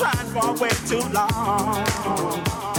trying for way too long.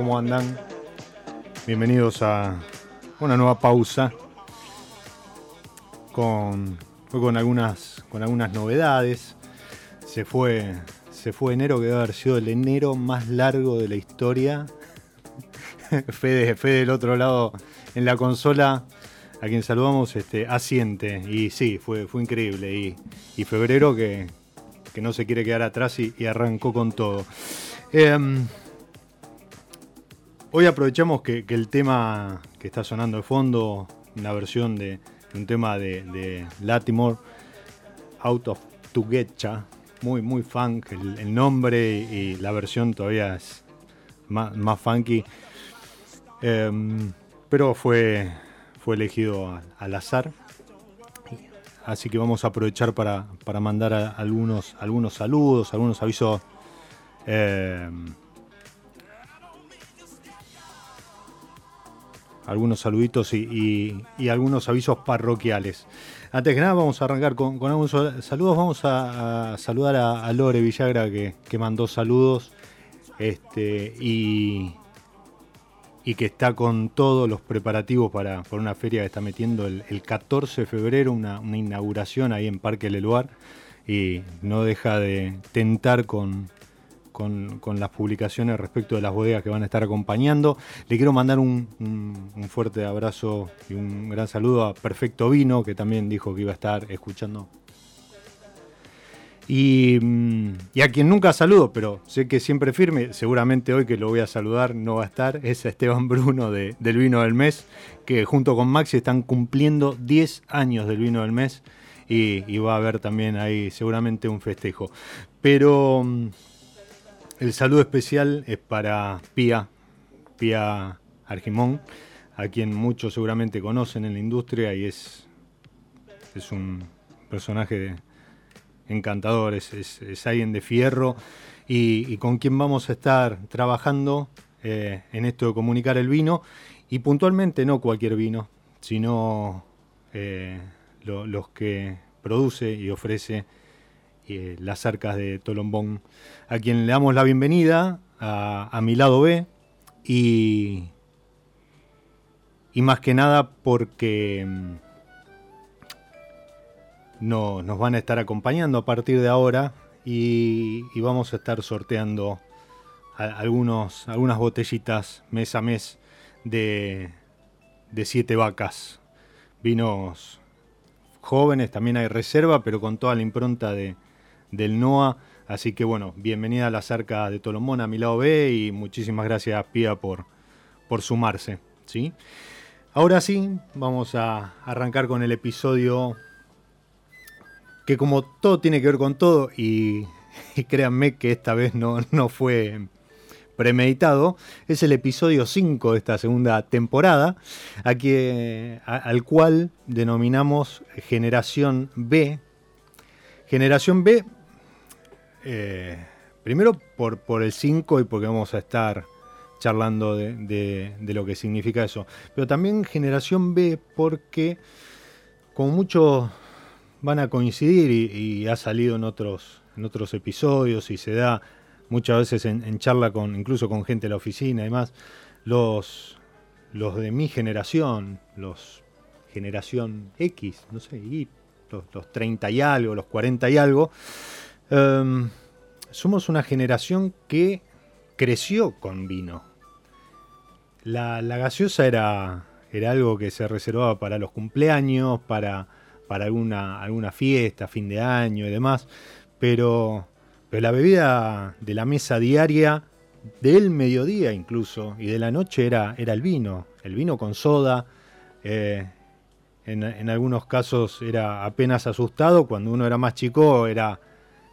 ¿Cómo andan? Bienvenidos a una nueva pausa con, con, algunas, con algunas novedades. Se fue, se fue enero, que debe haber sido el enero más largo de la historia. Fede, Fede del otro lado en la consola, a quien saludamos, este, asiente. Y sí, fue, fue increíble. Y, febrero que, no se quiere quedar atrás y, arrancó con todo. Em, hoy aprovechamos que, el tema que está sonando de fondo, una versión de, un tema de, de, Latimore, Out of Tugecha, muy, muy funk, el, nombre y la versión todavía es más, más funky. Em, pero fue, fue elegido al azar. Así que vamos a aprovechar para, mandar algunos, algunos saludos, algunos avisos. Em, algunos saluditos y, algunos avisos parroquiales. Antes que nada, vamos a arrancar con, algunos saludos. Vamos a, saludar a, Lore Villagra que, mandó saludos. Este, y, que está con todos los preparativos para, una feria que está metiendo el, 14 de febrero, una, inauguración ahí en Parque Leluar y no deja de tentar con, con, las publicaciones respecto de las bodegas que van a estar acompañando. Le quiero mandar un, fuerte abrazo y un gran saludo a Perfecto Vino, que también dijo que iba a estar escuchando. Y, mm, a quien nunca saludo, pero sé que siempre firme, seguramente hoy que lo voy a saludar no va a estar, es Esteban Bruno de, del Vino del Mes, que junto con Maxi están cumpliendo 10 años del Vino del Mes y, va a haber también ahí seguramente un festejo. Pero mm, el saludo especial es para Pía, Pía Argimón, a quien muchos seguramente conocen en la industria y es, es un personaje encantador, es, alguien de fierro y, con quien vamos a estar trabajando eh, en esto de comunicar el vino y puntualmente no cualquier vino, sino eh, los que produce y ofrece eh, las arcas de Tolombón, a quien le damos la bienvenida a, mi lado B y, y más que nada porque mm, no, nos van a estar acompañando a partir de ahora y, vamos a estar sorteando algunos, algunas botellitas mes a mes de, de siete vacas, vinos jóvenes, también hay reserva, pero con toda la impronta de, del NOA. Así que bueno, bienvenida a la cerca de Tolomón a mi lado B y muchísimas gracias Pía por, por sumarse. ¿sí? Ahora sí, vamos a arrancar con el episodio que como todo tiene que ver con todo y, créanme que esta vez no, no fue premeditado, es el episodio 5 de esta segunda temporada, al cual denominamos Generación B. Generación B, eh, primero por, por el 5 y porque vamos a estar charlando de, lo que significa eso, pero también Generación B porque como muchos van a coincidir y, y ha salido en otros, en otros episodios y se da muchas veces en, charla con incluso con gente de la oficina y demás, los, los de mi generación, los generación X, no sé, los, 30 y algo, los 40 y algo, em, somos una generación que creció con vino. La, gaseosa era, era algo que se reservaba para los cumpleaños, para, para alguna, alguna fiesta, fin de año y demás, pero pero la bebida de la mesa diaria, del mediodía incluso, y de la noche era, era el vino, el vino con soda. Eh, en, algunos casos era apenas asustado, cuando uno era más chico era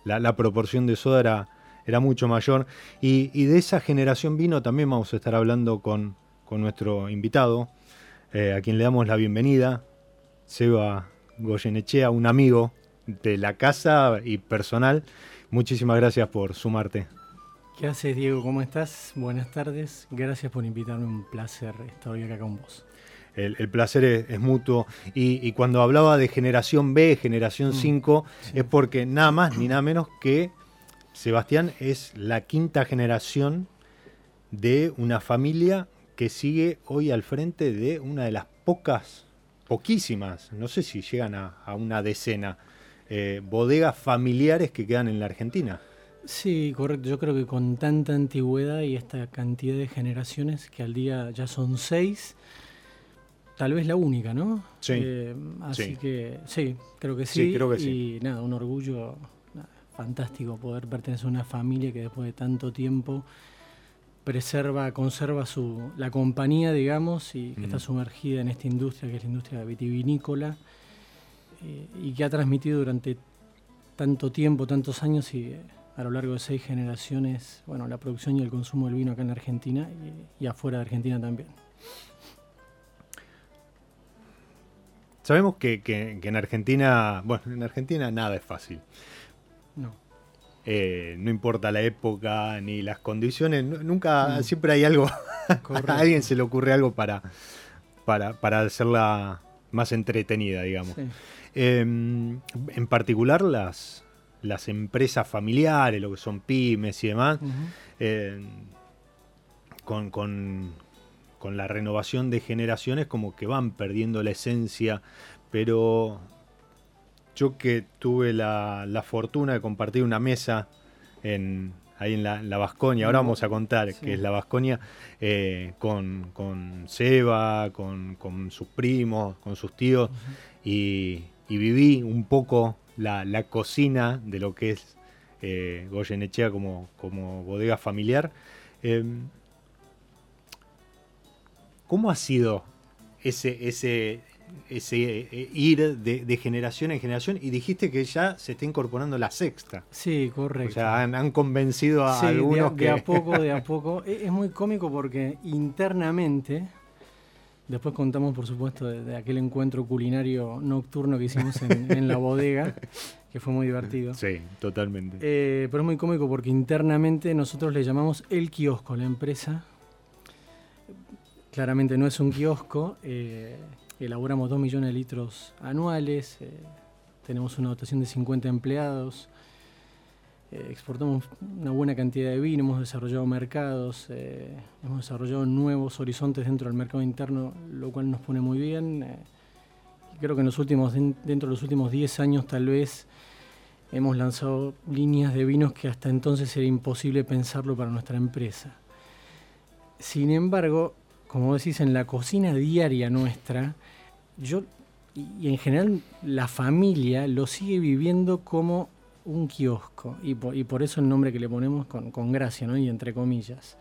la, proporción de soda era, era mucho mayor. Y, de esa generación vino también vamos a estar hablando con, nuestro invitado, eh, a quien le damos la bienvenida, Seba Goyenechea, un amigo de la casa y personal. Muchísimas gracias por sumarte. ¿Qué haces, Diego? ¿Cómo estás? Buenas tardes. Gracias por invitarme. Un placer estar hoy acá con vos. El, placer es, mutuo. Y, cuando hablaba de generación B, generación 5, mm, es porque nada más ni nada menos que Sebastián es la quinta generación de una familia que sigue hoy al frente de una de las pocas, poquísimas, no sé si llegan a una decena, eh, bodegas familiares que quedan en la Argentina. Sí, correcto. Yo creo que con tanta antigüedad y esta cantidad de generaciones, que al día ya son seis, tal vez la única, ¿no? Sí. Eh, así que sí, creo que sí. sí creo que y nada, un orgullo fantástico poder pertenecer a una familia que después de tanto tiempo preserva, conserva su, la compañía, digamos, y que está sumergida en esta industria que es la industria vitivinícola eh, y que ha transmitido durante tanto tiempo, tantos años y eh, a lo largo de seis generaciones, bueno, la producción y el consumo del vino acá en Argentina y, afuera de Argentina también. Sabemos que, en Argentina, bueno, en Argentina nada es fácil. No. Eh, no importa la época ni las condiciones, nunca, siempre hay algo, a alguien se le ocurre algo para, para, para hacerla más entretenida, digamos. Em, en particular las, las empresas familiares, lo que son pymes y demás, em, con, la renovación de generaciones como que van perdiendo la esencia, pero yo que tuve la, fortuna de compartir una mesa en, ahí en la, la Vasconia, ahora vamos a contar que es la Vasconia, eh, con, con Seba, con, con, sus primos, con sus tíos, y, y, viví un poco la, la, cocina de lo que es eh, Goyenechea como, como bodega familiar. Eh, ¿Cómo ha sido ese, ese, ese eh, ir de, generación en generación y dijiste que ya se está incorporando la sexta. Sí, correcto. O sea, han, convencido a algunos de, que... a poco, de a poco. Es, muy cómico porque internamente, después contamos por supuesto de, aquel encuentro culinario nocturno que hicimos en, la bodega, que fue muy divertido. Sí, totalmente. Eh, pero es muy cómico porque internamente nosotros le llamamos el kiosco, la empresa. Claramente no es un kiosco. Eh, elaboramos 2 millones de litros anuales, eh, tenemos una dotación de 50 empleados, eh, exportamos una buena cantidad de vino, hemos desarrollado mercados, eh, hemos desarrollado nuevos horizontes dentro del mercado interno, lo cual nos pone muy bien. creo que en los últimos, dentro de los últimos 10 años tal vez hemos lanzado líneas de vinos que hasta entonces era imposible pensarlo para nuestra empresa. Sin embargo, como decís, en la cocina diaria nuestra, yo y en general la familia lo sigue viviendo como un kiosco y por, eso el nombre que le ponemos con, gracia ¿no? y entre comillas.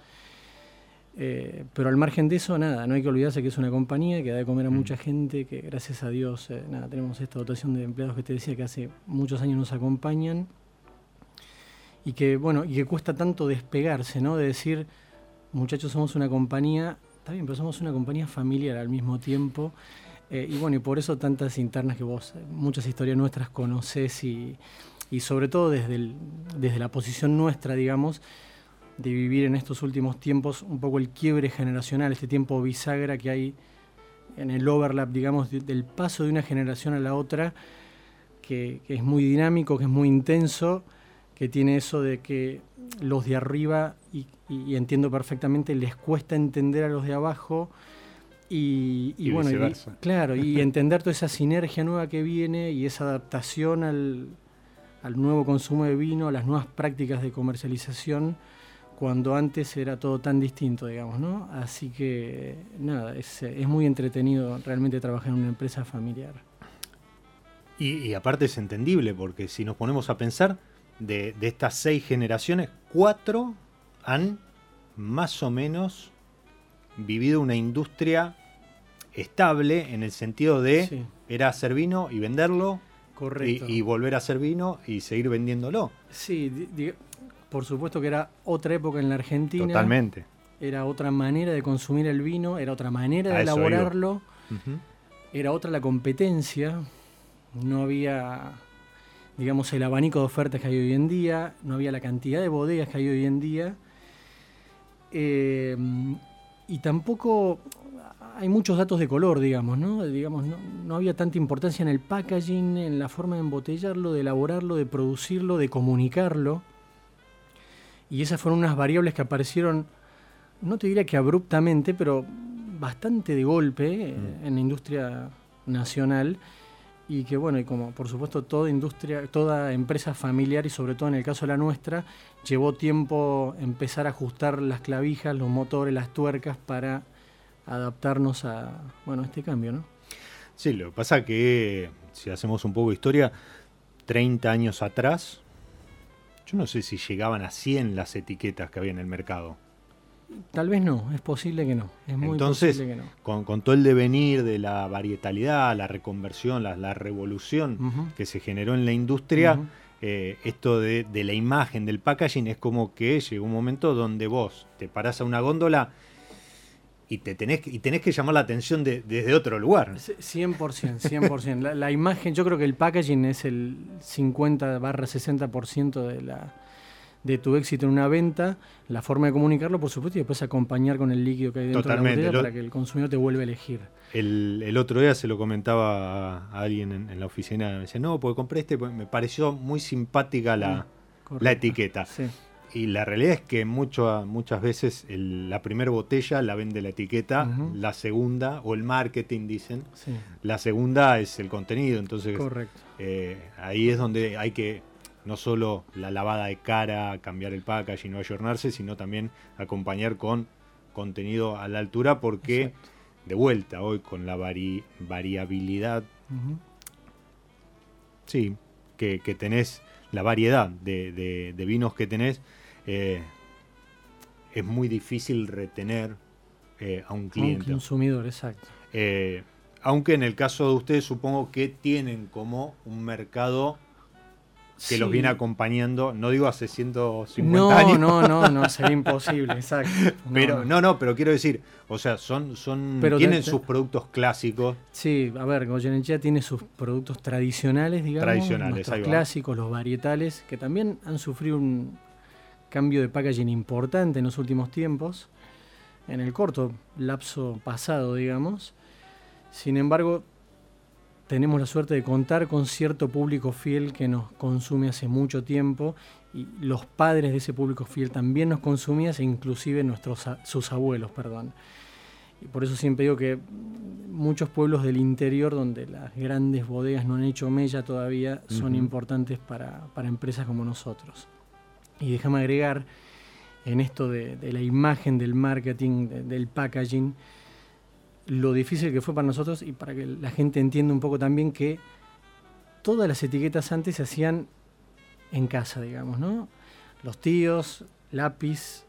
Eh, pero al margen de eso, nada, no hay que olvidarse que es una compañía que da de comer a mucha mm. gente, que gracias a Dios, eh, nada, tenemos esta dotación de empleados que te decía que hace muchos años nos acompañan y que, bueno, y que cuesta tanto despegarse, ¿no? De decir, muchachos, somos una compañía, está bien, pero somos una compañía familiar al mismo tiempo. Eh, y bueno, y por eso tantas internas que vos, eh, muchas historias nuestras conoces y, y sobre todo desde, desde la posición nuestra, digamos, de vivir en estos últimos tiempos un poco el quiebre generacional, este tiempo bisagra que hay en el overlap, digamos, del paso de una generación a la otra, que, es muy dinámico, que es muy intenso, que tiene eso de que los de arriba, y entiendo perfectamente, les cuesta entender a los de abajo, y, bueno, claro, y entender toda esa sinergia nueva que viene y esa adaptación al, nuevo consumo de vino, a las nuevas prácticas de comercialización, cuando antes era todo tan distinto, digamos, ¿no? Así que, nada, es, muy entretenido realmente trabajar en una empresa familiar. Y, aparte es entendible, porque si nos ponemos a pensar, de, de estas seis generaciones, cuatro han más o menos vivido una industria estable en el sentido de era hacer vino y venderlo Y, volver a hacer vino y seguir vendiéndolo. Sí, por supuesto que era otra época en la Argentina. Totalmente. Era otra manera de consumir el vino, era otra manera de elaborarlo, era otra la competencia, no había, digamos, el abanico de ofertas que hay hoy en día, no había la cantidad de bodegas que hay hoy en día. Eh, y tampoco hay muchos datos de color, digamos, ¿no? Digamos, no, había tanta importancia en el packaging, en la forma de embotellarlo, de elaborarlo, de producirlo, de comunicarlo. Y esas fueron unas variables que aparecieron, no te diría que abruptamente, pero bastante de golpe mm. en la industria nacional y que bueno, y como por supuesto toda industria, toda empresa familiar y sobre todo en el caso de la nuestra, llevó tiempo empezar a ajustar las clavijas, los motores, las tuercas para adaptarnos a bueno, este cambio, ¿no? Sí, lo que pasa que si hacemos un poco de historia, 30 años atrás, yo no sé si llegaban a 100 las etiquetas que había en el mercado. Tal vez no, es posible que no. Es muy Entonces, posible que no. Con, con, todo el devenir de la varietalidad, la reconversión, la, revolución que se generó en la industria, eh, esto de, de, la imagen, del packaging, es como que llegó un momento donde vos te parás a una góndola y te tenés, y tenés que llamar la atención desde otro lugar. 100%, 100%. la, la, imagen, yo creo que el packaging es el 50 barra 60% de, la, de tu éxito en una venta, la forma de comunicarlo, por supuesto, y después acompañar con el líquido que hay dentro de la botella para que el consumidor te vuelva a elegir. El, el otro día se lo comentaba a, alguien en, la oficina, me decía, no, porque compré este, me pareció muy simpática la, mm, la etiqueta. Sí. Y la realidad es que mucho, muchas veces la primera botella la vende la etiqueta, la segunda, o el marketing dicen, la segunda es el contenido. Entonces, Correcto. Eh, ahí es donde hay que no solo la lavada de cara, cambiar el packaging, no ayornarse, sino también acompañar con contenido a la altura porque de vuelta hoy con la variabilidad, sí, que, tenés, la variedad de, vinos que tenés, eh, es muy difícil retener eh, a un cliente. un consumidor, exacto. Eh, aunque en el caso de ustedes supongo que tienen como un mercado que los viene acompañando, no digo hace 150 años. No, no, no, sería imposible, exacto. pero, no. no, pero quiero decir, o sea, son, son tienen sus productos clásicos. Sí, a ver, Goyenechea tiene sus productos tradicionales, digamos. Tradicionales, ahí clásicos, los varietales, que también han sufrido un cambio de packaging importante en los últimos tiempos, en el corto lapso pasado, digamos. Sin embargo, tenemos la suerte de contar con cierto público fiel que nos consume hace mucho tiempo y los padres de ese público fiel también nos consumían, e inclusive nuestros, sus abuelos, perdón. Y por eso siempre digo que muchos pueblos del interior donde las grandes bodegas no han hecho mella todavía son importantes para, empresas como nosotros. Y déjame agregar en esto de, la imagen, del marketing, del packaging, lo difícil que fue para nosotros y para que la gente entienda un poco también que todas las etiquetas antes se hacían en casa, digamos, ¿no? Los tíos, lápiz,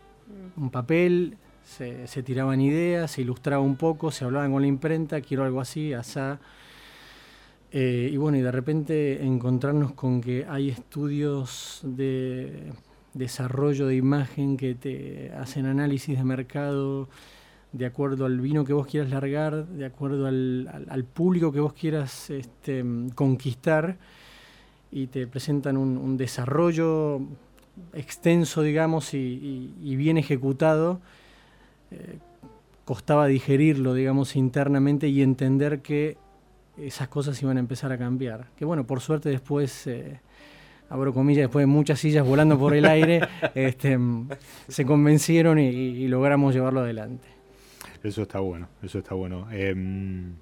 un papel, se, tiraban ideas, se ilustraba un poco, se hablaban con la imprenta, quiero algo así, asá. Eh, y bueno, y de repente encontrarnos con que hay estudios de desarrollo de imagen que te hacen análisis de mercado, de acuerdo al vino que vos quieras largar, de acuerdo al, público que vos quieras este, conquistar, y te presentan un, desarrollo extenso, digamos, y, bien ejecutado. Eh, costaba digerirlo, digamos, internamente y entender que esas cosas iban a empezar a cambiar. Que bueno, por suerte después, eh, abro comillas, después de muchas sillas volando por el aire, este, se convencieron y logramos llevarlo adelante. Eso está bueno, eso está bueno. Em,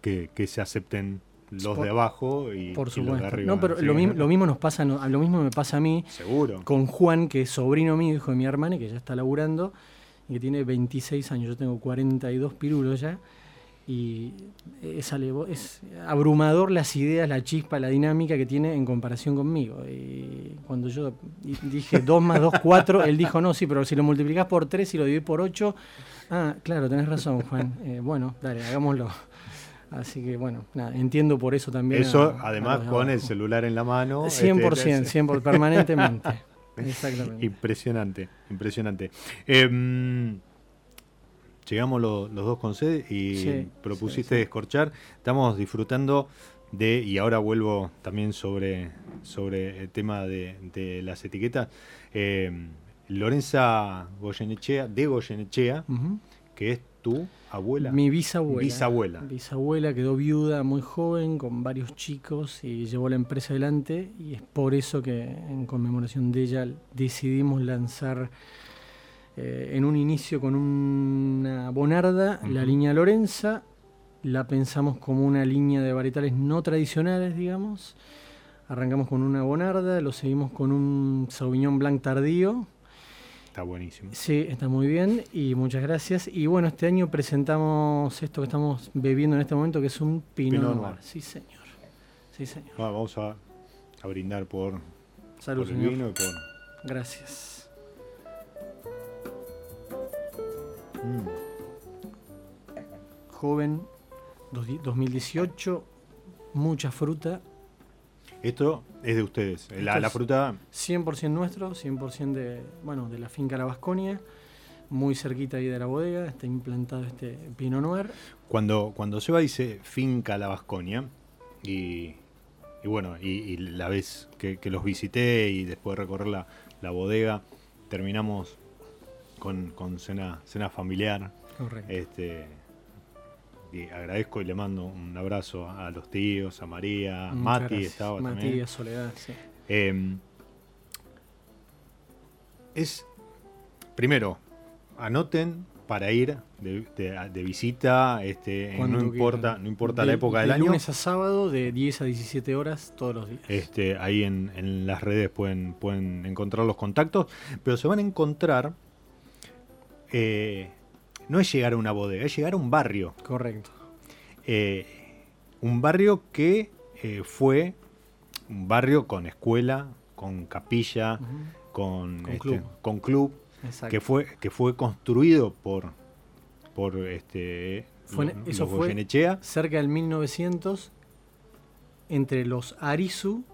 que, se acepten los de abajo y, por los de arriba. No, pero lo, mismo nos pasa, lo mismo me pasa a mí. Seguro. Con Juan, que es sobrino mío, hijo de mi hermana, que ya está laburando y que tiene 26 años. Yo tengo 42 pirulos ya. Y es, es abrumador las ideas, la chispa, la dinámica que tiene en comparación conmigo. Y cuando yo dije 2 más 2, 4, él dijo no, sí, pero si lo multiplicas por 3 y lo divides por 8, Ah, claro, tenés razón, Juan. Eh, bueno, dale, hagámoslo. Así que bueno, nada, entiendo por eso también. Eso, además, con el celular en la mano. 100%, 100%, permanentemente. Exactamente. Impresionante, impresionante. Em, llegamos los dos con sed y propusiste descorchar. Estamos disfrutando de, y ahora vuelvo también sobre, sobre el tema de, las etiquetas. Em, Lorenza Goyenechea, de Goyenechea, que es tu abuela. Mi bisabuela. Bisabuela. Bisabuela quedó viuda muy joven, con varios chicos, y llevó la empresa adelante, y es por eso que en conmemoración de ella decidimos lanzar eh, en un inicio con una bonarda la línea Lorenza, la pensamos como una línea de varietales no tradicionales, digamos. Arrancamos con una bonarda, lo seguimos con un Sauvignon Blanc tardío, Está buenísimo. Sí, está muy bien y muchas gracias. Y bueno, este año presentamos esto que estamos bebiendo en este momento, que es un Pinot, Noir. Sí, señor. Sí, señor. vamos a, brindar por, Salud, el vino y por... Gracias. Mm. Joven, 2018, mucha fruta esto es de ustedes. La, fruta. 100% nuestro, 100% de, bueno, de la finca La Vasconia, muy cerquita ahí de la bodega, está implantado este Pinot Noir. Cuando, cuando Seba dice finca La Vasconia, y, bueno, y, la vez que, los visité y después de recorrer la, bodega, terminamos con, con cena, cena familiar. Correcto. Este, y agradezco y le mando un abrazo a los tíos, a María, Mati estaba también. Mati, Soledad, sí. Em, es, primero, anoten para ir de, visita, este, no importa, no importa la época del de año. lunes a sábado de 10 a 17 horas todos los días. Este, ahí en, las redes pueden, pueden encontrar los contactos, pero se van a encontrar, eh, no es llegar a una bodega, es llegar a un barrio. Correcto. Eh, un barrio que eh, fue un barrio con escuela, con capilla, con, con, club. con club que fue, que fue construido por, por este, fue, eso fue cerca del 1900 entre los Arizu,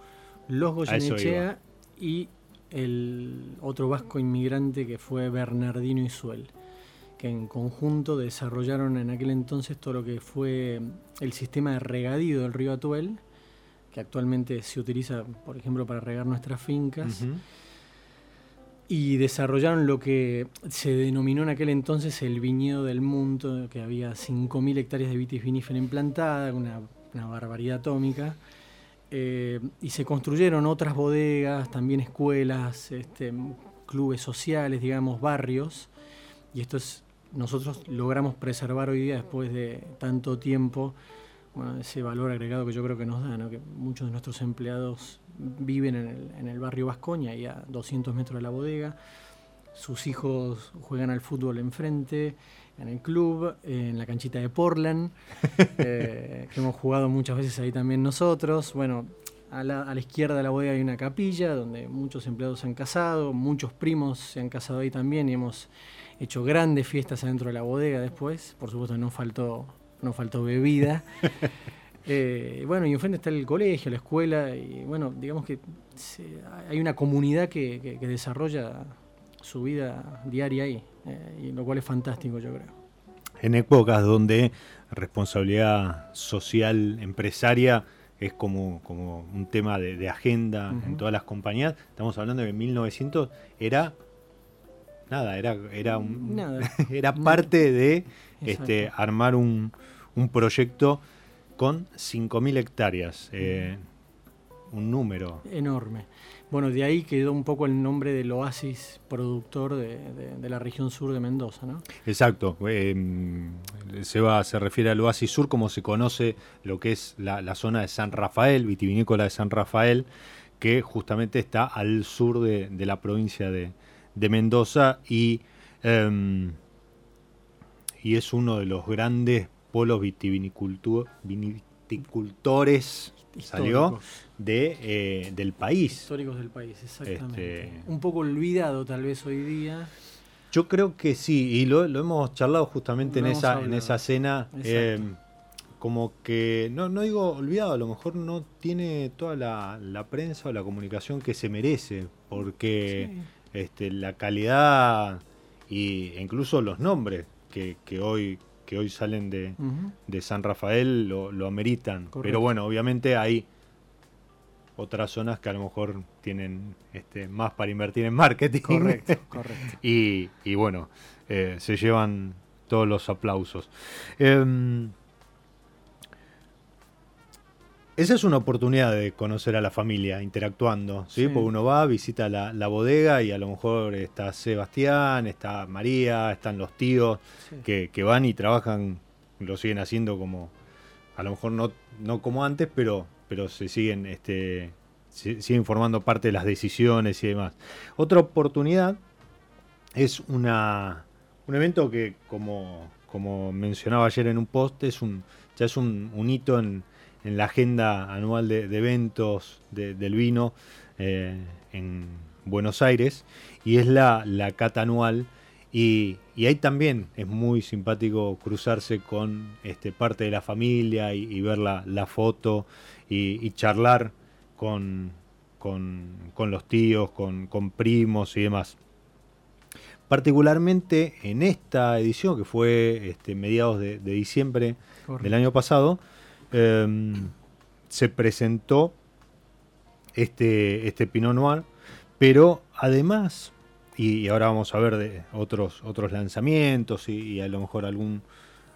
los Goyenechea y el otro vasco inmigrante que fue Bernardino Isuel, que en conjunto desarrollaron en aquel entonces todo lo que fue el sistema de regadío del río Atuel, que actualmente se utiliza, por ejemplo, para regar nuestras fincas y desarrollaron lo que se denominó en aquel entonces el viñedo del mundo, que había 5.000 hectáreas de vitis vinífera implantada, una, una barbaridad atómica. Eh, y se construyeron otras bodegas, también escuelas, este, clubes sociales, digamos, barrios. Y esto es, nosotros logramos preservar hoy día, después de tanto tiempo, ese valor agregado que yo creo que nos da, que muchos de nuestros empleados viven en el, barrio Vascoña, y a 200 metros de la bodega. Sus hijos juegan al fútbol enfrente, en el club, en la canchita de Portland, eh, que hemos jugado muchas veces ahí también nosotros. Bueno, a la, a la, izquierda de la bodega hay una capilla donde muchos empleados se han casado, muchos primos se han casado ahí también y hemos hecho grandes fiestas adentro de la bodega después. Por supuesto no faltó, no faltó bebida. Eh, bueno, y enfrente está el colegio, la escuela, y bueno, digamos que hay una comunidad que, desarrolla su vida diaria ahí, eh, y lo cual es fantástico, yo creo. En épocas donde responsabilidad social empresaria es como, como un tema de, agenda en todas las compañías, estamos hablando de que 1900 era nada, era, era, un, era parte de este, armar un, un proyecto con 5.000 hectáreas. Eh, un número. Enorme. Bueno, de ahí quedó un poco el nombre del oasis productor de, la región sur de Mendoza, ¿no? Exacto. Em, se, va, se refiere al oasis sur como se conoce lo que es la, zona de San Rafael, vitivinícola de San Rafael, que justamente está al sur de, la provincia de, Mendoza y, em, y es uno de los grandes polos vitivinicultores salió de, eh, del país. Históricos del país, exactamente. Este, Un poco olvidado tal vez hoy día. Yo creo que sí, y lo, hemos charlado justamente en esa, en esa cena. Eh, como que, no, no digo olvidado, a lo mejor no tiene toda la, prensa o la comunicación que se merece, porque este, la calidad y, e incluso los nombres que, que hoy que hoy salen de, San Rafael lo, ameritan. Pero bueno, obviamente hay otras zonas que a lo mejor tienen este, más para invertir en marketing. Correcto, correcto. y, bueno, eh, se llevan todos los aplausos. Em, esa es una oportunidad de conocer a la familia interactuando, ¿sí? Porque uno va, visita la, bodega y a lo mejor está Sebastián, está María, están los tíos que, van y trabajan, lo siguen haciendo como, a lo mejor no, no como antes, pero, pero se siguen, este, siguen formando parte de las decisiones y demás. Otra oportunidad es una, un evento que, como, como mencionaba ayer en un post, es un, ya es un hito en en la agenda anual de, eventos del vino eh, en Buenos Aires y es la, la cata anual y, ahí también es muy simpático cruzarse con este, parte de la familia y, ver la, foto y, charlar con, con, los tíos, con, primos y demás. Particularmente en esta edición, que fue este, mediados de, diciembre del año pasado, Em, se presentó este, este Pinot Noir, pero además, y, ahora vamos a ver de otros, otros lanzamientos y, a lo mejor algún,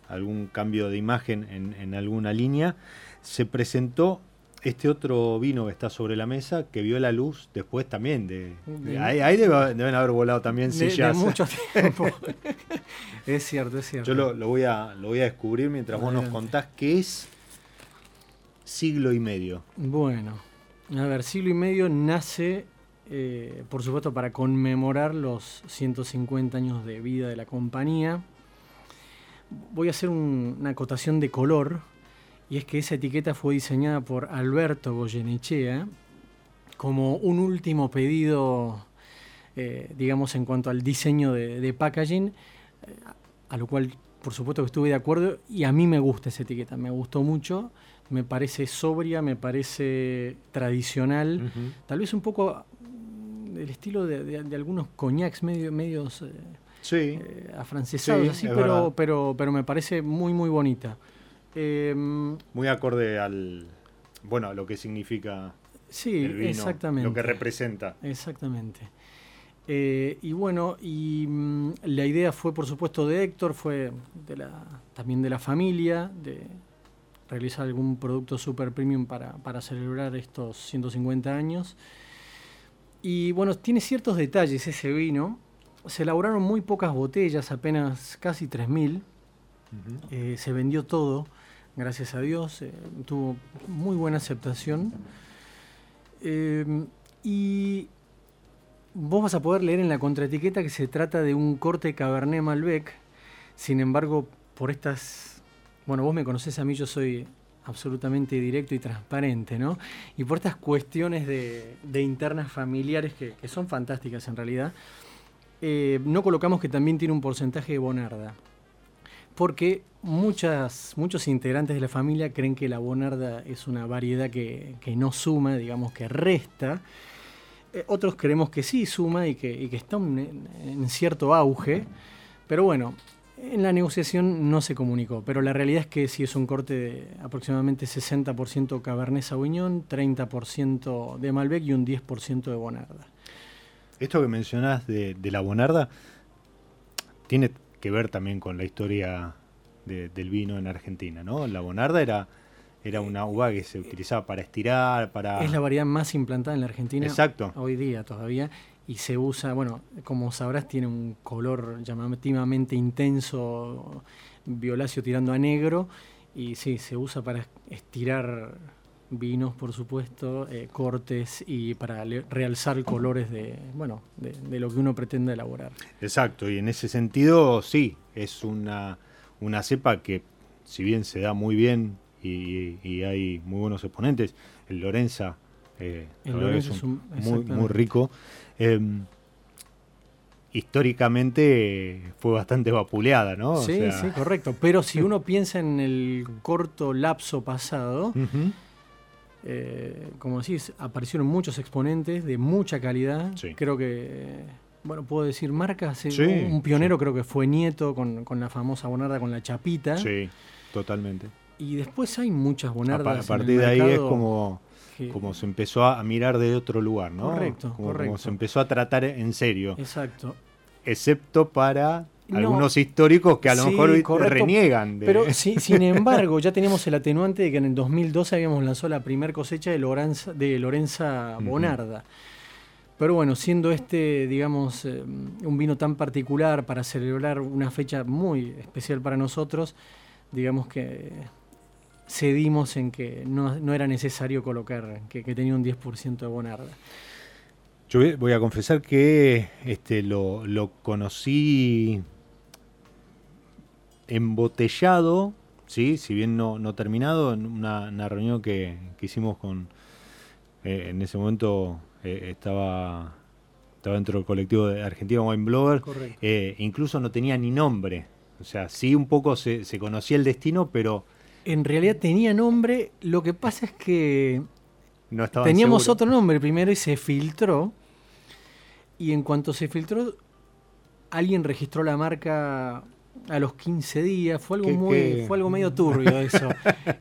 algún cambio de imagen en, alguna línea, se presentó este otro vino que está sobre la mesa que vio la luz después también de, ahí, deben haber volado también sillas. de mucho tiempo. Es cierto es cierto. Yo lo, voy a lo voy a descubrir mientras vos nos contás qué es siglo y medio. Bueno a ver siglo y medio nace eh, por supuesto para conmemorar los 150 años de vida de la compañía. Voy a hacer una acotación de color y es que esa etiqueta fue diseñada por Alberto Goyenechea como un último pedido, eh, digamos, en cuanto al diseño de, packaging, eh, a lo cual por supuesto que estuve de acuerdo y a mí me gusta esa etiqueta, me gustó mucho, me parece sobria, me parece tradicional, tal vez un poco mm, del estilo de, algunos coñacs medio, medios eh, sí. afrancesados, así, pero, pero, pero me parece muy, muy bonita. Em, Muy acorde al, bueno, a lo que significa sí, el vino, exactamente. lo que representa. Exactamente. Eh, y bueno, y mm, la idea fue por supuesto de Héctor, fue de la, también de la familia, de realizar algún producto super premium para, para celebrar estos 150 años. Y bueno, tiene ciertos detalles ese vino. Se elaboraron muy pocas botellas, apenas casi 3.000. Eh, se vendió todo gracias a Dios, eh, tuvo muy buena aceptación. Eh, y vos vas a poder leer en la contraetiqueta que se trata de un corte Cabernet Malbec. Sin embargo, por estas. Bueno, vos me conocés a mí, yo soy absolutamente directo y transparente, ¿no? Y por estas cuestiones de, internas familiares que, son fantásticas en realidad, eh, no colocamos que también tiene un porcentaje de bonarda porque muchas, muchos integrantes de la familia creen que la bonarda es una variedad que, no suma, digamos que resta. Eh, otros creemos que sí suma y que, está en, cierto auge, pero bueno, en la negociación no se comunicó, pero la realidad es que sí es un corte de aproximadamente 60% Cabernet Sauvignon, 30% de Malbec y un 10% de Bonarda. Esto que mencionás de, de la Bonarda tiene que ver también con la historia del vino en Argentina, ¿no? La bonarda era, era una uva que se utilizaba para estirar, para... Es la variedad más implantada en la Argentina Exacto. hoy día todavía y se usa, bueno, como sabrás, tiene un color llamativamente intenso, violáceo tirando a negro, y sí, se usa para estirar vinos, por supuesto, eh, cortes y para realzar colores de, bueno, de, lo que uno pretende elaborar. Exacto, y en ese sentido sí, es una, una cepa que si bien se da muy bien y, hay muy buenos exponentes, el Lorenza, eh, es, muy, muy rico. Em, históricamente fue bastante vapuleada, ¿no? Sí, sí, correcto. Pero si uno piensa en el corto lapso pasado, eh, como decís, aparecieron muchos exponentes de mucha calidad. Creo que, bueno, puedo decir marcas. un pionero creo que fue Nieto con, la famosa Bonarda con la chapita. Sí, totalmente. Y después hay muchas Bonardas. A, partir de ahí es como, como se empezó a mirar de otro lugar, ¿no? Correcto, correcto. Como se empezó a tratar en serio. Exacto. Excepto para algunos históricos que a lo mejor reniegan. Pero sin embargo, ya tenemos el atenuante de que en el 2012 habíamos lanzado la primera cosecha de Lorenza, de Lorenza Bonarda. Pero bueno, siendo este, digamos, eh, un vino tan particular para celebrar una fecha muy especial para nosotros, digamos que cedimos en que no, era necesario colocar que, tenía un 10% de Bonarda. Yo voy a confesar que este, lo, lo conocí embotellado, ¿sí? si bien no, no terminado, en una, reunión que, hicimos con, eh, en ese momento eh, estaba, estaba dentro del colectivo de Argentina Wine Blogger, eh, incluso no tenía ni nombre, o sea, sí un poco se, conocía el destino, pero... En realidad tenía nombre, lo que pasa es que no teníamos otro nombre primero y se filtró, y en cuanto se filtró, alguien registró la marca a los 15 días, fue algo muy, fue algo medio turbio eso.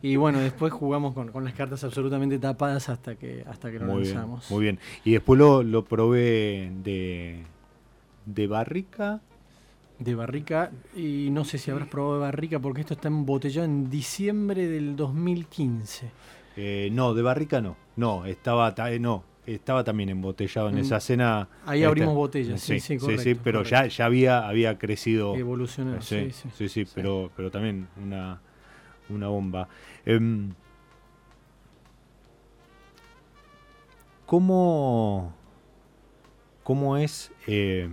y bueno, después jugamos con, las cartas absolutamente tapadas hasta que, hasta que lo muy lanzamos. muy bien. Y después lo, lo probé de, de barrica. De barrica, y no sé si habrás probado de barrica porque esto está embotellado en diciembre del 2015. Eh, no, de barrica no. No, estaba, eh, no, estaba también embotellado en Mm, esa cena. Ahí Este, abrimos botellas, sí, sí, correcto, sí, pero ya, correcto. ya había, había crecido. Evolucionó, Sí, sí, sí. sí, sí, pero, pero también una, una bomba. Em, ¿Cómo, cómo es eh,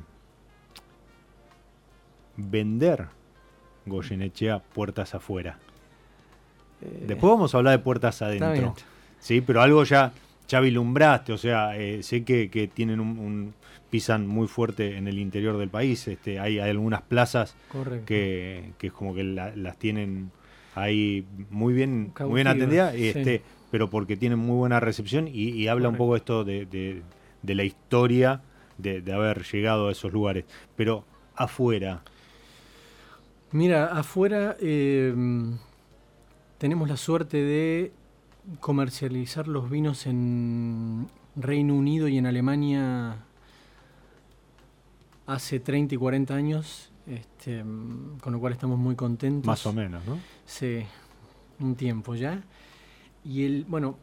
vender Goyenechea puertas afuera? Eh, Después vamos a hablar de puertas adentro. Sí, pero algo ya, ya o sea, eh, sé que, que tienen un, un- pisan muy fuerte en el interior del país. Este, hay, hay algunas plazas que, que es como que la- las tienen ahí muy bien, muy bien atendidas, sí. este, pero porque tienen muy buena recepción y, y habla un poco esto de, de- de la historia de, de haber llegado a esos lugares. Pero afuera, Mira, afuera eh, tenemos la suerte de comercializar los vinos en Reino Unido y en Alemania hace 30 y 40 años, este, con lo cual estamos muy contentos. más o menos, ¿no? Sí, un tiempo ya. Y el, bueno,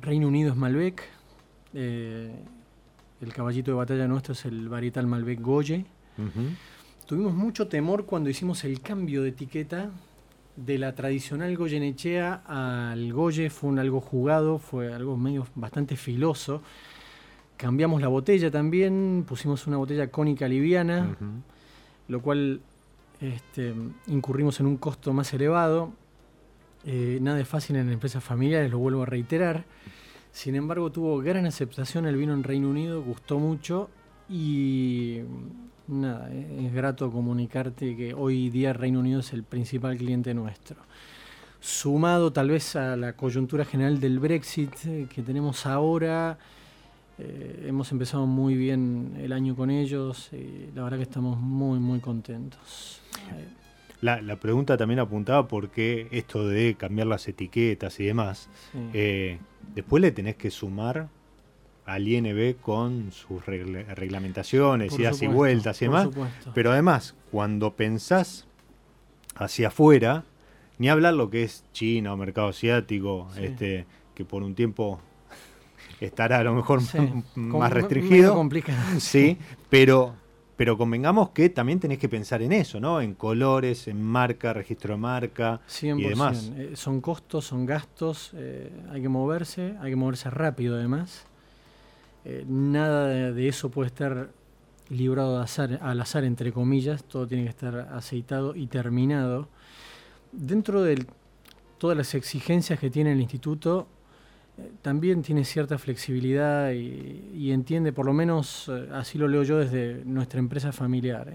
Reino Unido es Malbec, eh, el caballito de batalla nuestro es el varietal Malbec Goye. Tuvimos mucho temor cuando hicimos el cambio de etiqueta de la tradicional Goyenechea al Goye. Fue un algo jugado, fue algo medio bastante filoso. Cambiamos la botella también, pusimos una botella cónica liviana, lo cual este, incurrimos en un costo más elevado. Eh, nada es fácil en empresas familiares, lo vuelvo a reiterar. Sin embargo, tuvo gran aceptación el vino en Reino Unido, gustó mucho y nada, eh, es grato comunicarte que hoy día Reino Unido es el principal cliente nuestro. Sumado tal vez a la coyuntura general del Brexit eh, que tenemos ahora, eh, hemos empezado muy bien el año con ellos y la verdad que estamos muy, muy contentos. Eh, La, la pregunta también apuntaba por qué esto de cambiar las etiquetas y demás. sí. Eh, después le tenés que sumar al INB con sus regla- reglamentaciones, Por idas y vueltas y por demás. supuesto. Pero además, cuando pensás hacia afuera, ni hablar lo que es China o mercado asiático, Sí. este, que por un tiempo estará a lo mejor Sí, más restringido. complicado. Sí, pero, pero convengamos que también tenés que pensar en eso, ¿no? En colores, en marca, registro de marca 100%. y demás. Eh, son costos, son gastos, eh, hay que moverse, hay que moverse rápido además. Eh, nada de, eso puede estar librado al azar, entre comillas, todo tiene que estar aceitado y terminado. Dentro de todas las exigencias que tiene el instituto, eh, también tiene cierta flexibilidad y, entiende, por lo menos eh, así lo leo yo desde nuestra empresa familiar.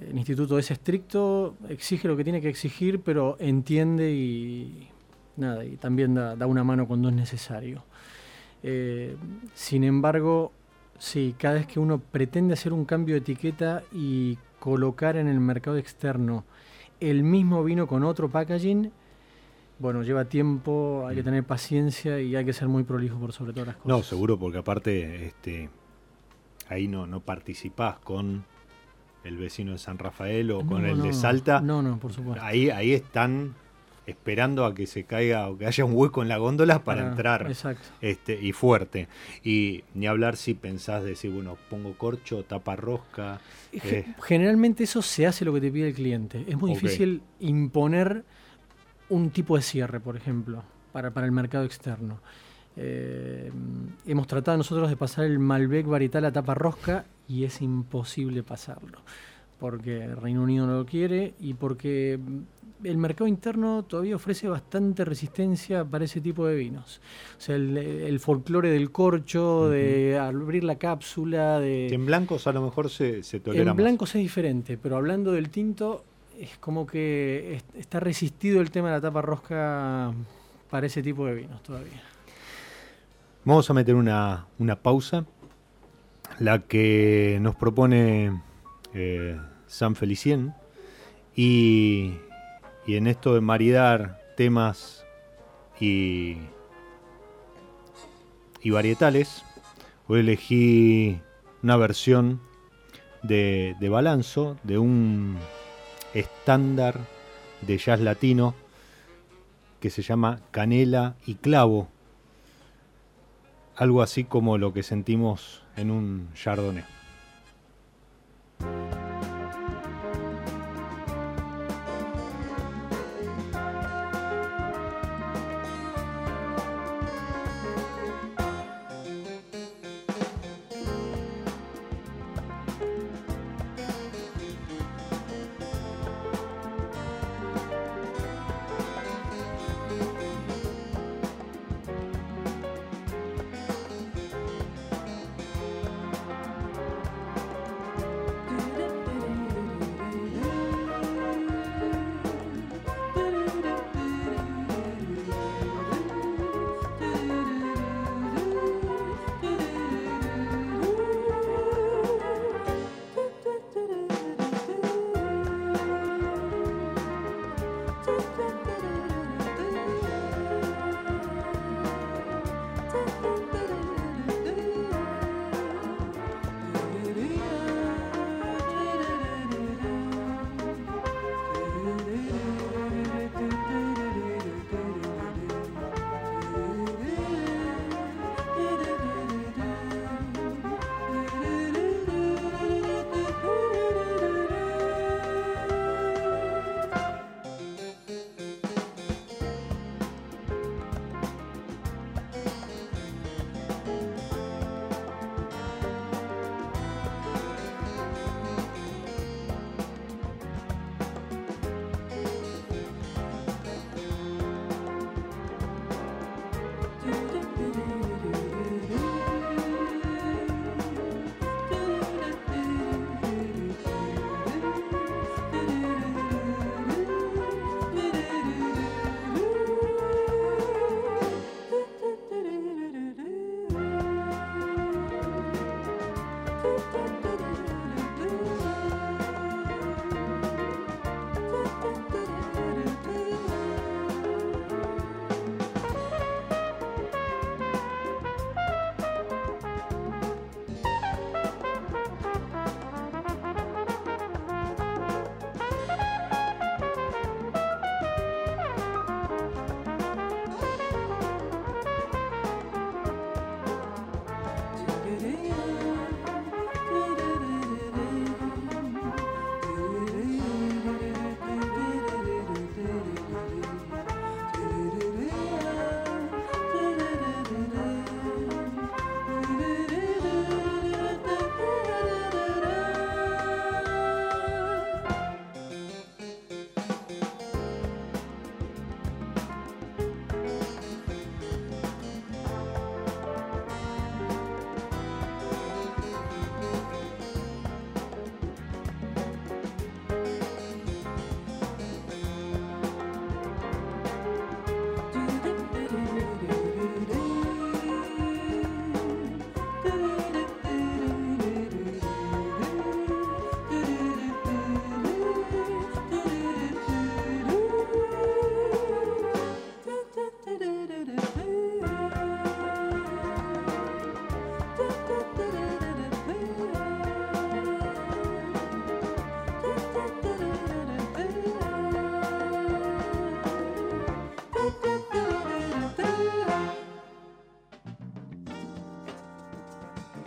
El instituto es estricto, exige lo que tiene que exigir, pero entiende y nada, y también da una mano cuando es necesario. Eh, sin embargo, sí, cada vez que uno pretende hacer un cambio de etiqueta y colocar en el mercado externo el mismo vino con otro packaging, bueno, lleva tiempo, hay que Mm. tener paciencia y hay que ser muy prolijo por sobre todas las cosas. No, seguro, porque aparte este, ahí no, no participás con el vecino de San Rafael o con No, el de Salta. No, no, por supuesto. Ahí, ahí están esperando a que se caiga o que haya un hueco en la góndola para, Para- entrar Exacto. este, y fuerte. Y ni hablar si pensás decir, bueno, pongo corcho, tapa rosca. Eh, Generalmente eso se hace lo que te pide el cliente. Es muy difícil imponer un tipo de cierre, por ejemplo, para, para el mercado externo. Eh, hemos tratado nosotros de pasar el Malbec varietal a tapa rosca y es imposible pasarlo. Porque el Reino Unido no lo quiere y porque el mercado interno todavía ofrece bastante resistencia para ese tipo de vinos. O sea, el, el folclore del corcho, de abrir la cápsula, de... en blancos a lo mejor se, se tolera En más. blancos es diferente, pero hablando del tinto, es como que es- está resistido el tema de la tapa rosca para ese tipo de vinos todavía. Vamos a meter una, una pausa, la que nos propone eh, San Felicien, y, en esto de maridar temas y, y varietales, hoy elegí una versión de, de Balanzo, de un estándar de jazz latino que se llama Canela y Clavo. Algo así como lo que sentimos en un Chardonnay. thank you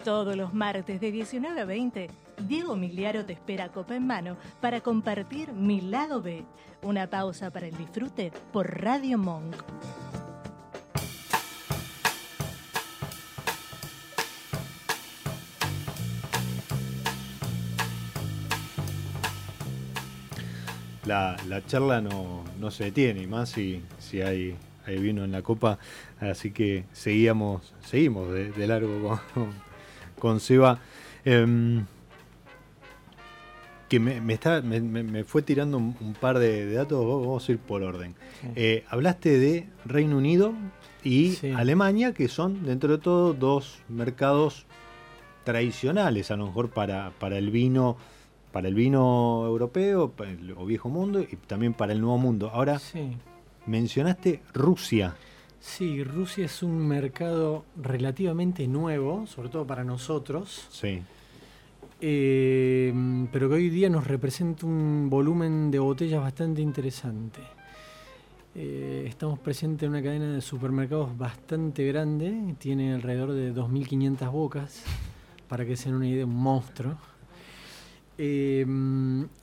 Todos los martes de 19 a 20, Diego Miliaro te espera copa en mano para compartir Mi Lado B. Una pausa para el disfrute por Radio Monk. La, la charla no, no se detiene, más si, si hay, hay vino en la copa, así que seguíamos, seguimos de, de largo con, con Seba. Em, que me, me, está, me, me fue tirando un, un par de, de, datos, vamos a ir por orden. Sí. Eh, hablaste de Reino Unido y Sí. Alemania, que son, dentro de todo, dos mercados tradicionales, a lo mejor para, para el vino para el vino europeo el- o viejo mundo y también para el nuevo mundo. Ahora Sí. mencionaste Rusia. Sí, Rusia es un mercado relativamente nuevo, sobre todo para nosotros, Sí. eh, pero que hoy día nos representa un volumen de botellas bastante interesante. Eh, estamos presentes en una cadena de supermercados bastante grande, tiene alrededor de 2.500 bocas, para que se den una idea, un monstruo. Eh,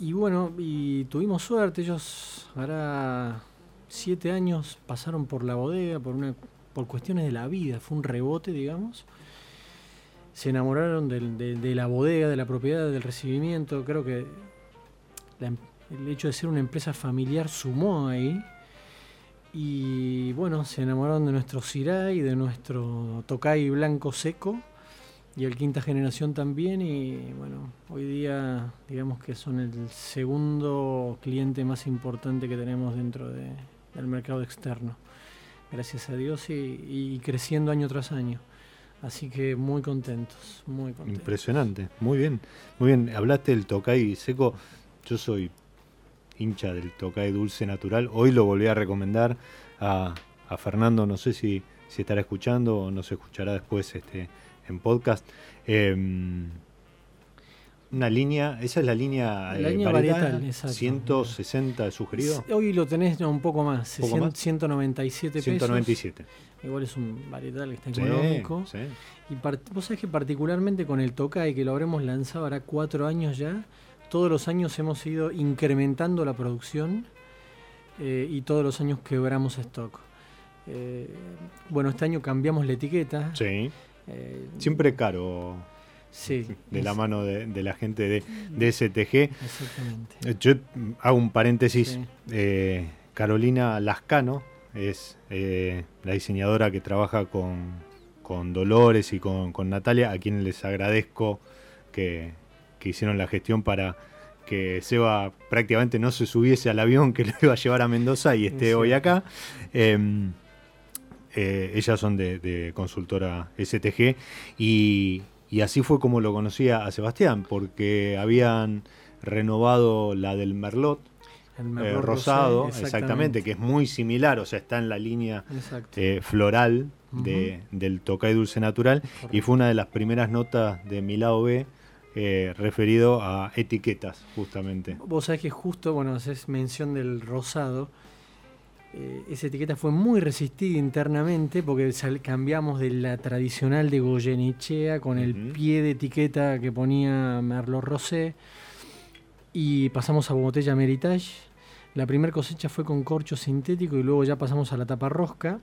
y bueno, y tuvimos suerte, ellos ahora siete años pasaron por la bodega por, una, por cuestiones de la vida, fue un rebote, digamos. Se enamoraron de, la bodega, de la propiedad, del recibimiento. Creo que em, el hecho de ser una empresa familiar sumó ahí. Y bueno, se enamoraron de nuestro Sirai, de nuestro Tokai blanco seco y el quinta generación también. Y bueno, hoy día digamos que son el segundo cliente más importante que tenemos dentro de, del mercado externo. Gracias a Dios y, creciendo año tras año. Así que muy contentos, muy contentos. Impresionante, muy bien, muy bien. Hablaste del Tokai seco. Yo soy hincha del Tokai dulce natural. Hoy lo volví a recomendar a, Fernando. No sé si, si estará escuchando o nos escuchará después este, en podcast. Em, una línea, esa es la línea, la línea varietal, 160 de sugerido. Hoy lo tenés un poco más, 197 pesos. 197. Igual es un varietal que está económico. Y vos sabés que particularmente con el Tokai, que lo habremos lanzado ahora cuatro años ya, todos los años hemos ido incrementando la producción eh, y todos los años quebramos stock. Eh, bueno, este año cambiamos la etiqueta. Sí. Eh, Siempre caro sí, de la mano de, la gente de, de, STG. Exactamente. Yo hago un paréntesis. Eh, Carolina Lascano es eh, la diseñadora que trabaja con, Dolores y con, Natalia, a quienes les agradezco que, hicieron la gestión para que Seba prácticamente no se subiese al avión que lo iba a llevar a Mendoza y esté hoy acá. Em, eh, ellas son de, de, consultora STG y, y así fue como lo conocía a Sebastián, porque habían renovado la del Merlot, eh, rosado, exactamente. que es muy similar, o sea, está en la línea eh, floral de, del Tocay Dulce Natural, y fue una de las primeras notas de mi lado B eh, referido a etiquetas, justamente. Vos sabés que justo, bueno, haces mención del rosado, eh, esa etiqueta fue muy resistida internamente porque cambiamos de la tradicional de Goyenichea con el pie de etiqueta que ponía Merlot Rosé y pasamos a botella Meritage. La primera cosecha fue con corcho sintético y luego ya pasamos a la tapa rosca.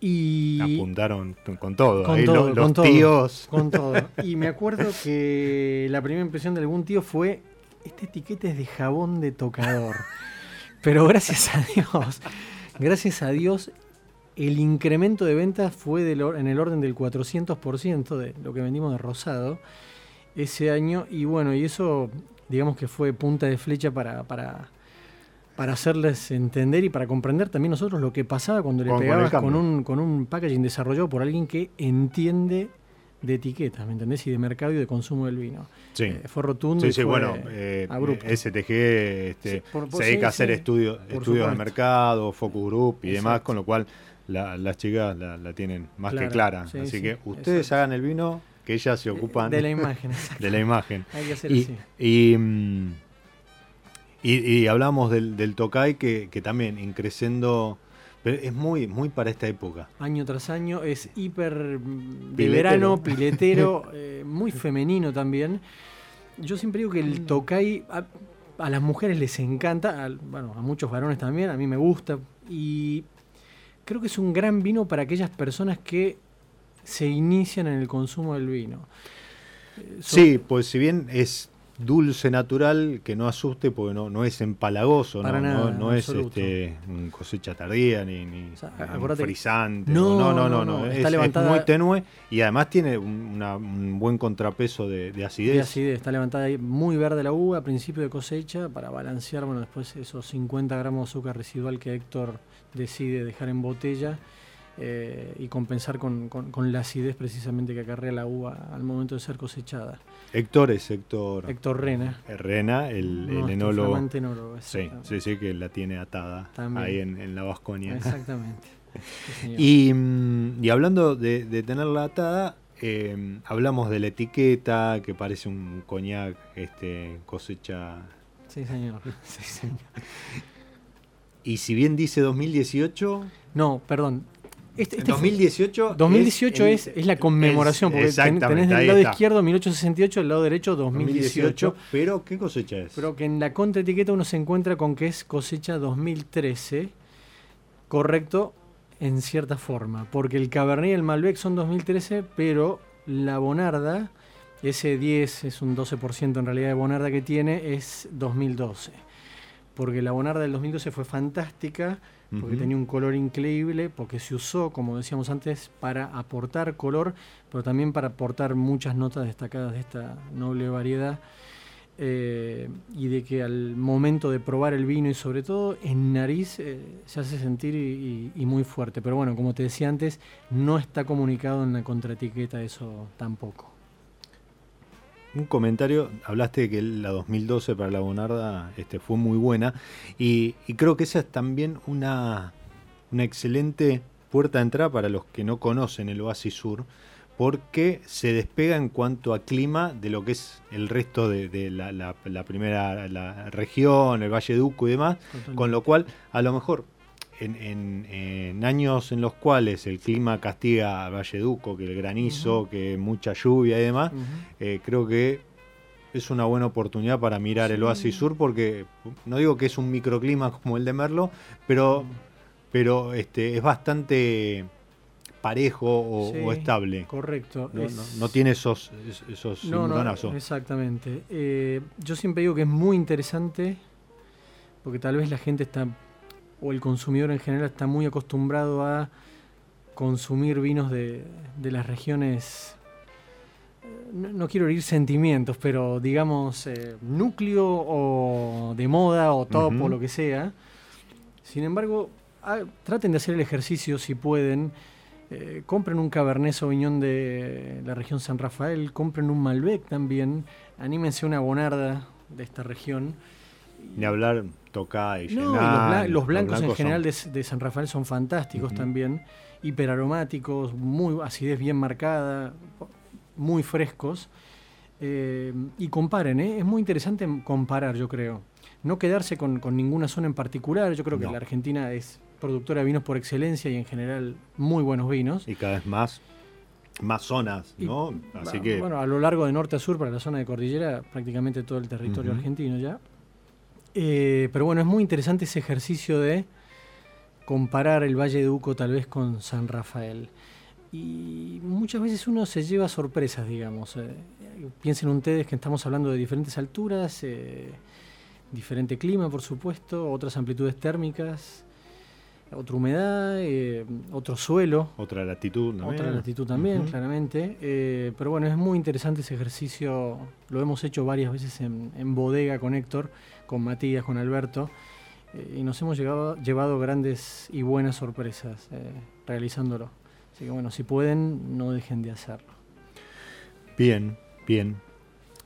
Y apuntaron con todo, con todo, los, tíos. con todo. Y me acuerdo que la primera impresión de algún tío fue: Esta etiqueta es de jabón de tocador. Pero gracias a Dios, gracias a Dios, el incremento de ventas fue en el orden del 400% de lo que vendimos de rosado ese año. Y bueno, y eso digamos que fue punta de flecha para, para, para hacerles entender y para comprender también nosotros lo que pasaba cuando le pegabas con, un, con un packaging desarrollado por alguien que entiende de etiquetas, ¿me entendés? Y de mercado y de consumo del vino. Sí. Eh, fue rotundo. Sí, sí, bueno, eh, STG este, se dedica a hacer estudios estudios de mercado, focus group y demás, con lo cual las chicas la, tienen más que clara. Así que ustedes hagan el vino, que ellas se ocupan de la imagen. de la imagen. Hay que hacer y, así. Mm, y, y, hablamos del, del Tokai que, que también increciendo pero es muy, muy para esta época. Año tras año, es hiper de verano, piletero, eh, muy femenino también. Yo siempre digo que el Tokai a, las mujeres les encanta, a, bueno, a muchos varones también, a mí me gusta. Y creo que es un gran vino para aquellas personas que se inician en el consumo del vino. Sí, pues si bien es dulce natural que no asuste porque no, no es empalagoso, no, no, es este, cosecha tardía ni, ni, frisante. No, no, no, no, Es, muy tenue y además tiene un buen contrapeso de, acidez. De acidez, está levantada ahí muy verde la uva a principio de cosecha para balancear, bueno, después esos 50 gramos de azúcar residual que Héctor decide dejar en botella eh, y compensar con, la acidez precisamente que acarrea la uva al momento de ser cosechada. Héctor es Héctor. Héctor Rena. Rena, el, el enólogo. sí, sí, sí, que la tiene atada ahí en, la Vasconia. Exactamente. Mm, y, hablando de, tenerla atada, eh, hablamos de la etiqueta, que parece un coñac este, cosecha. Sí, señor. Sí, señor. Y si bien dice 2018... No, perdón. Este, este 2018, 2018 es, es, la conmemoración, porque tenés del lado izquierdo 1868, del lado derecho 2018, Pero, ¿qué cosecha es? Pero que en la contraetiqueta uno se encuentra con que es cosecha 2013, correcto en cierta forma, porque el Cabernet y el Malbec son 2013, pero la Bonarda, ese 10 es un 12% en realidad de Bonarda que tiene, es 2012. Porque la Bonarda del 2012 fue fantástica, porque tenía un color increíble, porque se usó, como decíamos antes, para aportar color, pero también para aportar muchas notas destacadas de esta noble variedad. Eh, y de que al momento de probar el vino y sobre todo en nariz eh, se hace sentir y, muy fuerte. Pero bueno, como te decía antes, no está comunicado en la contraetiqueta eso tampoco. Un comentario, hablaste de que la 2012 para la Bonarda este, fue muy buena y, creo que esa es también una, una excelente puerta de entrada para los que no conocen el Oasis Sur, porque se despega en cuanto a clima de lo que es el resto de, la, primera la región, el Valle Duco y demás, con lo cual a lo mejor en, años en los cuales el clima castiga a Valleduco, que el granizo, que mucha lluvia y demás, eh, creo que es una buena oportunidad para mirar el Oasis Sur porque no digo que es un microclima como el de Merlo, pero, pero este, es bastante parejo o, estable. Correcto. No, tiene esos, esos no, exactamente. Eh, yo siempre digo que es muy interesante porque tal vez la gente está o el consumidor en general está muy acostumbrado a consumir vinos de, las regiones, eh, no, quiero oír sentimientos, pero digamos eh, núcleo o de moda o top o lo que sea. Sin embargo, traten de hacer el ejercicio si pueden. Eh, compren un Cabernet Sauvignon de la región San Rafael, compren un Malbec también, anímense a una Bonarda de esta región. Ni hablar toca y los, blancos en general de, San Rafael son fantásticos también, hiperaromáticos, muy acidez bien marcada, muy frescos. Eh, y comparen, ¿eh? es muy interesante comparar, yo creo. No quedarse con, ninguna zona en particular. Yo creo que la Argentina es productora de vinos por excelencia y en general muy buenos vinos. Y cada vez más más zonas, ¿no? Así que bueno, a lo largo de norte a sur para la zona de cordillera, prácticamente todo el territorio argentino ya. Eh, pero bueno, es muy interesante ese ejercicio de comparar el Valle de Uco tal vez con San Rafael. Y muchas veces uno se lleva sorpresas, digamos. Eh, piensen ustedes que estamos hablando de diferentes alturas, eh, diferente clima, por supuesto, otras amplitudes térmicas, otra humedad, otro suelo. Otra latitud también. Otra latitud también, claramente. pero bueno, es muy interesante ese ejercicio. Lo hemos hecho varias veces en, en bodega con Héctor con Matías, con Alberto, eh, y nos hemos llegado, llevado grandes y buenas sorpresas eh, realizándolo. Así que bueno, si pueden, no dejen de hacerlo. Bien, bien.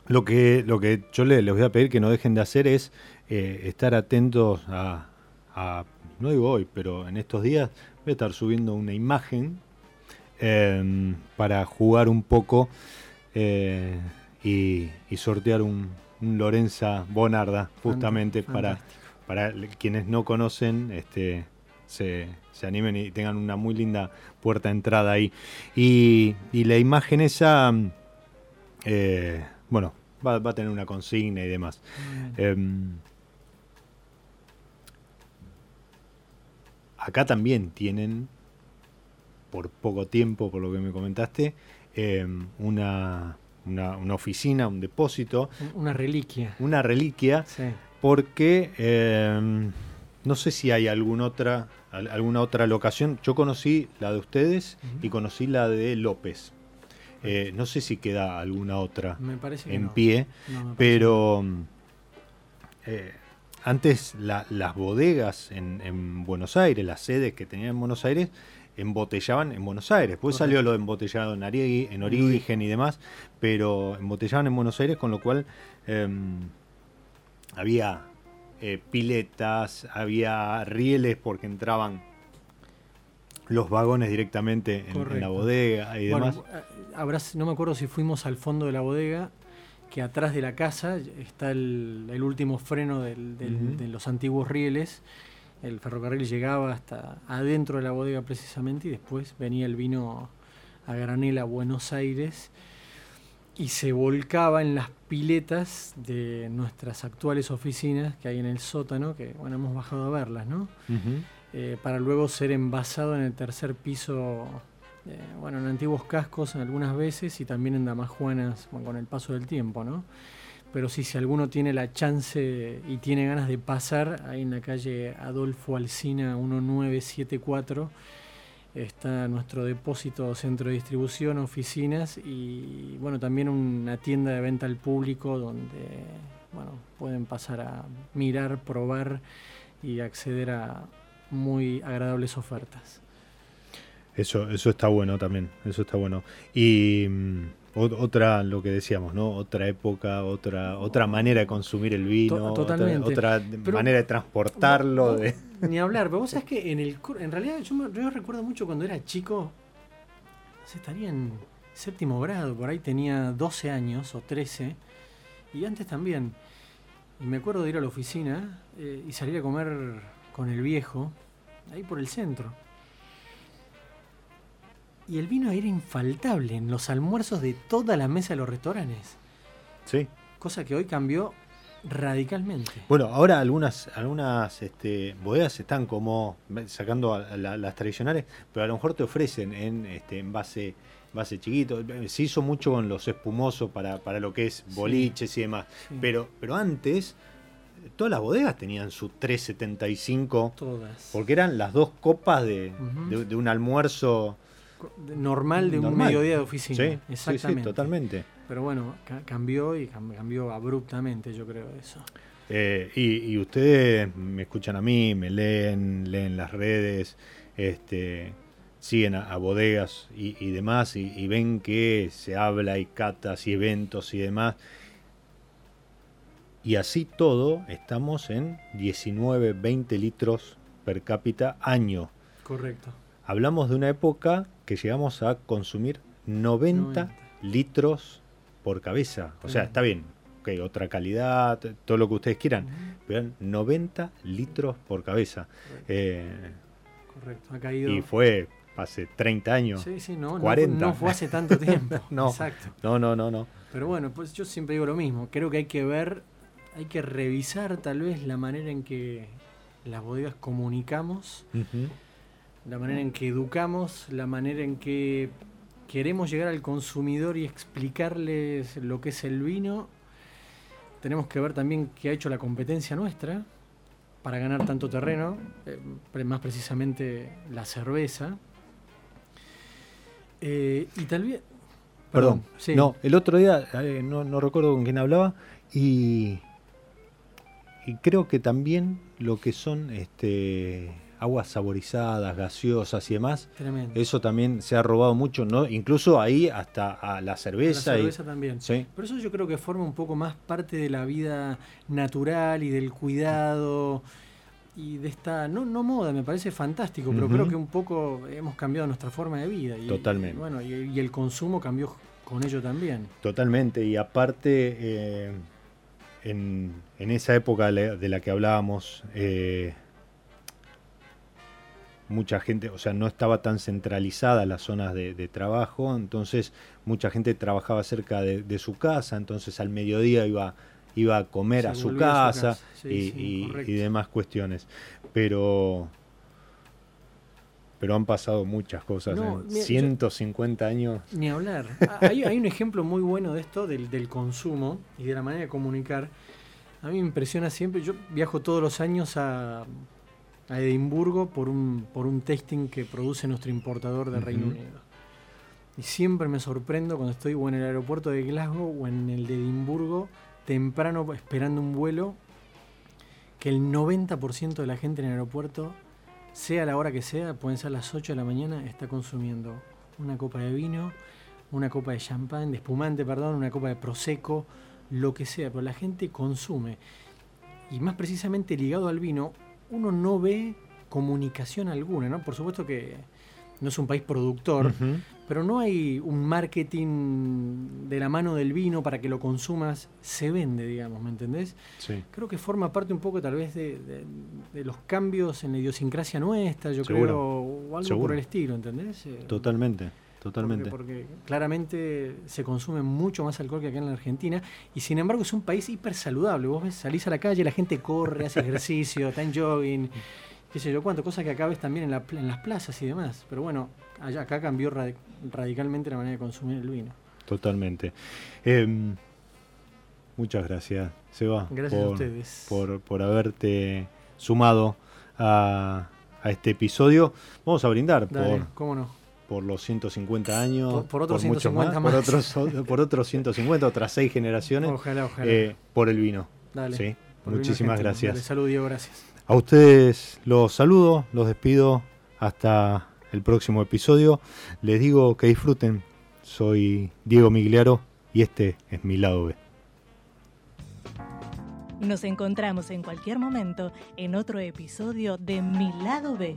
Lo que, lo que yo les, voy a pedir que no dejen de hacer es eh, estar atentos a, no digo hoy, pero en estos días voy a estar subiendo una imagen em, para jugar un poco y sortear un Lorenza Bonarda, justamente para, para quienes no conocen, este, se, animen y tengan una muy linda puerta de entrada ahí. Y, la imagen esa, eh, bueno, va, a tener una consigna y demás. Em, acá también tienen, por poco tiempo, por lo que me comentaste, em, una una, oficina, un depósito. Una reliquia. Una reliquia, porque em, no sé si hay alguna otra, alguna otra locación. Yo conocí la de ustedes y conocí la de López. Eh, no sé si queda alguna otra en pie, pero eh, antes las bodegas en, en, Buenos Aires, las sedes que tenían en Buenos Aires, embotellaban en Buenos Aires. Después salió lo de embotellado en, en origen y demás, pero embotellaban en Buenos Aires, con lo cual em, había eh, piletas, había rieles porque entraban los vagones directamente en, la bodega y demás. Eh, no me acuerdo si fuimos al fondo de la bodega, que atrás de la casa está el, último freno de los antiguos rieles el ferrocarril llegaba hasta adentro de la bodega precisamente y después venía el vino a granel a Buenos Aires y se volcaba en las piletas de nuestras actuales oficinas que hay en el sótano, que bueno, hemos bajado a verlas, ¿no? Eh, para luego ser envasado en el tercer piso, eh, bueno, en antiguos cascos algunas veces y también en damajuanas con el paso del tiempo, ¿no? Pero sí, si alguno tiene la chance y tiene ganas de pasar, ahí en la calle Adolfo Alsina 1974, está nuestro depósito, centro de distribución, oficinas y bueno, también una tienda de venta al público donde bueno, pueden pasar a mirar, probar y acceder a muy agradables ofertas. Eso, eso está bueno también, eso está bueno. Y mm, otra, lo que decíamos, ¿no? Otra época, otra, otra manera de consumir el vino, totalmente. otra, manera de transportarlo. de... Ni hablar, pero vos sabés que en el en realidad yo, yo recuerdo mucho cuando era chico, se estaría en séptimo grado, por ahí tenía 12 años o 13, y antes también. Y me acuerdo de ir a la oficina eh, y salir a comer con el viejo, ahí por el centro. Y el vino era infaltable en los almuerzos de toda la mesa de los restaurantes. Sí. Cosa que hoy cambió radicalmente. Bueno, ahora algunas, algunas este, bodegas están como sacando las tradicionales, pero a lo mejor te ofrecen en, este, en base, base chiquito. Se hizo mucho con los espumosos para, para lo que es boliches y demás. Pero, pero antes todas las bodegas tenían su 375. Todas. Porque eran las dos copas de, de un almuerzo normal de un mediodía de oficina. Sí, Exactamente. Sí, totalmente. Pero bueno, cambió y cambió abruptamente, yo creo, eso. Eh, y, ustedes me escuchan a mí, me leen, leen las redes, este, siguen a, bodegas y, demás, y, ven que se habla y catas y eventos y demás. Y así todo, estamos en 19, 20 litros per cápita año. Correcto. Hablamos de una época que llegamos a consumir 90, litros por cabeza. O sea, está bien, okay, otra calidad, todo lo que ustedes quieran, pero 90 litros por cabeza. Eh, Correcto, ha caído. Y fue hace 30 años. Sí, sí, no, 40. No, fue hace tanto tiempo. no, Exacto. No, no, no, no. Pero bueno, pues yo siempre digo lo mismo. Creo que hay que ver, hay que revisar tal vez la manera en que las bodegas comunicamos la manera en que educamos, la manera en que queremos llegar al consumidor y explicarles lo que es el vino. Tenemos que ver también qué ha hecho la competencia nuestra para ganar tanto terreno, eh, más precisamente la cerveza. Eh, y tal vez... Perdón, no, el otro día, eh, no, no recuerdo con quién hablaba, y, y creo que también lo que son este aguas saborizadas, gaseosas y demás. Eso también se ha robado mucho, ¿no? Incluso ahí hasta a la cerveza. La cerveza también. ¿Sí? Por eso yo creo que forma un poco más parte de la vida natural y del cuidado y de esta, no, no moda, me parece fantástico, pero creo que un poco hemos cambiado nuestra forma de vida. Y, Totalmente. bueno, y, el consumo cambió con ello también. Totalmente, y aparte, eh, en, en, esa época de la que hablábamos, eh, mucha gente, o sea, no estaba tan centralizada las zonas de, trabajo, entonces mucha gente trabajaba cerca de, su casa, entonces al mediodía iba, iba a comer a su casa, y, demás cuestiones. Pero, pero han pasado muchas cosas en 150 años. Ni hablar. Ah, hay, hay, un ejemplo muy bueno de esto, del, del consumo y de la manera de comunicar. A mí me impresiona siempre, yo viajo todos los años a a Edimburgo por un, por un testing que produce nuestro importador de Reino Unido. Y siempre me sorprendo cuando estoy o en el aeropuerto de Glasgow o en el de Edimburgo, temprano esperando un vuelo, que el 90% de la gente en el aeropuerto, sea la hora que sea, pueden ser las 8 de la mañana, está consumiendo una copa de vino, una copa de champán, de espumante, perdón, una copa de prosecco, lo que sea, pero la gente consume. Y más precisamente ligado al vino, uno no ve comunicación alguna, ¿no? Por supuesto que no es un país productor, pero no hay un marketing de la mano del vino para que lo consumas, se vende, digamos, ¿me entendés? Sí. Creo que forma parte un poco tal vez de, los cambios en la idiosincrasia nuestra, yo creo, o algo por el estilo, ¿entendés? Eh, totalmente. Totalmente. Porque, claramente se consume mucho más alcohol que acá en la Argentina y sin embargo es un país hiper saludable. Vos ves, salís a la calle, la gente corre, hace ejercicio, está en jogging, qué sé yo cuánto, cosas que acá ves también en, las plazas y demás. Pero bueno, allá acá cambió radicalmente la manera de consumir el vino. Totalmente. Em, muchas gracias, Seba. Gracias por, a ustedes. Por, haberte sumado a, este episodio. Vamos a brindar por, ¿cómo no? Por los 150 años, por, otros 150 más, Por, otros, por otros 150, otras seis generaciones, ojalá, ojalá. Eh, por el vino. Dale, ¿sí? Muchísimas gracias. Dale, salud, Diego, gracias. A ustedes los saludo, los despido hasta el próximo episodio. Les digo que disfruten. Soy Diego Migliaro y este es mi lado B. Nos encontramos en cualquier momento en otro episodio de Mi lado B.